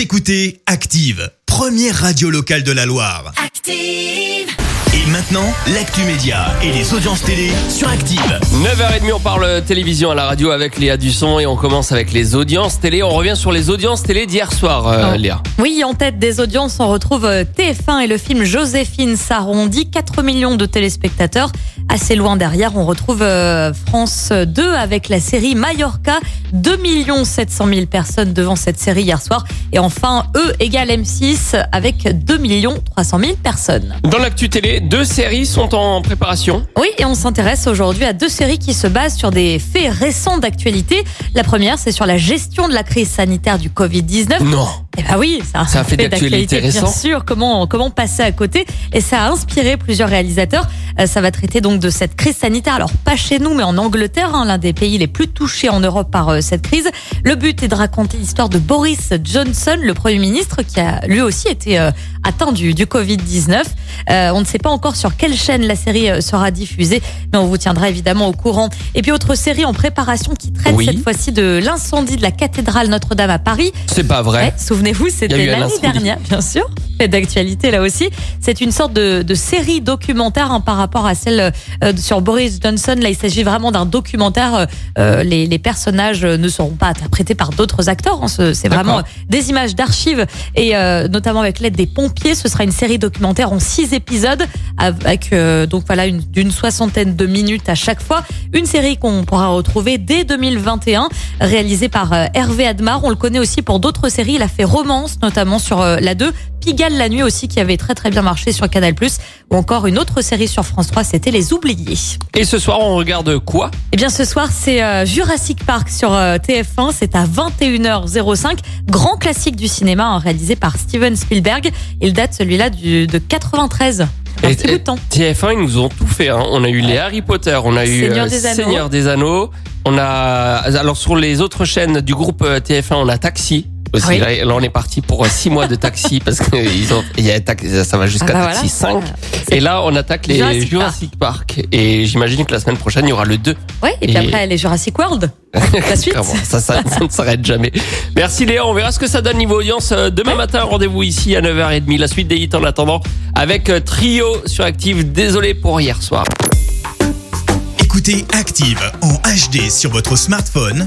Vous écoutez Active, première radio locale de la Loire. Active. Et maintenant, l'actu média et les audiences télé sur Active. 9h30, on parle télévision à la radio avec Léa Dusson et on commence avec les audiences télé. On revient sur les audiences télé d'hier soir, euh, Oh. Léa. Oui, en tête des audiences, on retrouve euh, TF1 et le film Joséphine s'arrondit 4 millions de téléspectateurs. Assez loin derrière, on retrouve euh, France 2 avec la série Mallorca, 2 700 000 personnes devant cette série hier soir. Et enfin, E égale M6 avec 2 300 000 personnes. Dans l'actu télé, deux séries sont en préparation. Oui, et on s'intéresse aujourd'hui à deux séries qui se basent sur des faits récents d'actualité. La première, c'est sur la gestion de la crise sanitaire du Covid-19. Non. Eh ben oui, c'est un C'est un fait d'actualité Bien sûr, comment comment passer à côté? Et ça a inspiré plusieurs réalisateurs. Euh, ça va traiter donc de cette crise sanitaire. Alors pas chez nous, mais en Angleterre, hein, l'un des pays les plus touchés en Europe par euh, cette crise. Le but est de raconter l'histoire de Boris Johnson, le premier ministre, qui a lui aussi été euh, atteint du, du Covid 19. on ne sait pas encore sur quelle chaîne la série euh, sera diffusée, mais on vous tiendra évidemment au courant. Et puis autre série en préparation qui traite Oui. cette fois-ci de l'incendie de la cathédrale Notre-Dame à Paris. C'est pas vrai. Ouais, Souvenez-vous, c'était l'année dernière, bien sûr. D'actualité là aussi. C'est une sorte de, de série documentaire hein, par rapport à celle euh, sur Boris Johnson. Là, il s'agit vraiment d'un documentaire. euh, euh, les, les personnages euh, ne seront pas interprétés par d'autres acteurs. hein. Ce- C'est vraiment des images d'archives et euh, notamment avec l'aide des pompiers. Ce sera une série documentaire en six épisodes avec euh, donc voilà une d'une soixantaine de minutes à chaque fois. Une série qu'on pourra retrouver dès 2021, réalisée par Hervé Admar. On le connaît aussi pour d'autres séries. Il a fait Romance, notamment sur la 2. Pigalle la nuit aussi, qui avait très très bien marché sur Canal+. Ou encore une autre série sur France 3, c'était Les Oubliés. Et ce soir, on regarde quoi? Eh bien, ce soir, c'est euh, Jurassic Park sur euh, TF1. C'est à 21h05. Grand classique du cinéma, hein, réalisé par Steven Spielberg. Il date celui-là du, de 93. Un Et- temps. TF1, ils nous ont tout fait. hein. On a eu les Harry Potter, on a eu Seigneur euh, des Anneaux. Seigneur des Anneaux. On a alors sur les autres chaînes du groupe euh, TF1, on a Taxi. Aussi. Oui. Là, là, on est parti pour euh, six mois de taxi parce que ils ont, il y a Taxi- ça va jusqu'à Ah bah Taxi voilà. 5. C'est- Et là, on attaque les Jurassic Jurassic, Park. Et j'imagine que la semaine prochaine, il y aura le 2. Ouais, et puis Et- après, les Jurassic World. La suite. Ça, ça ne s'arrête jamais. Merci Léa, on verra ce que ça donne niveau audience. Euh, Demain matin, rendez-vous ici à 9h30. La suite des hits en attendant avec euh, Trio sur Active. Désolé pour hier soir. Écoutez Active en HD sur votre smartphone,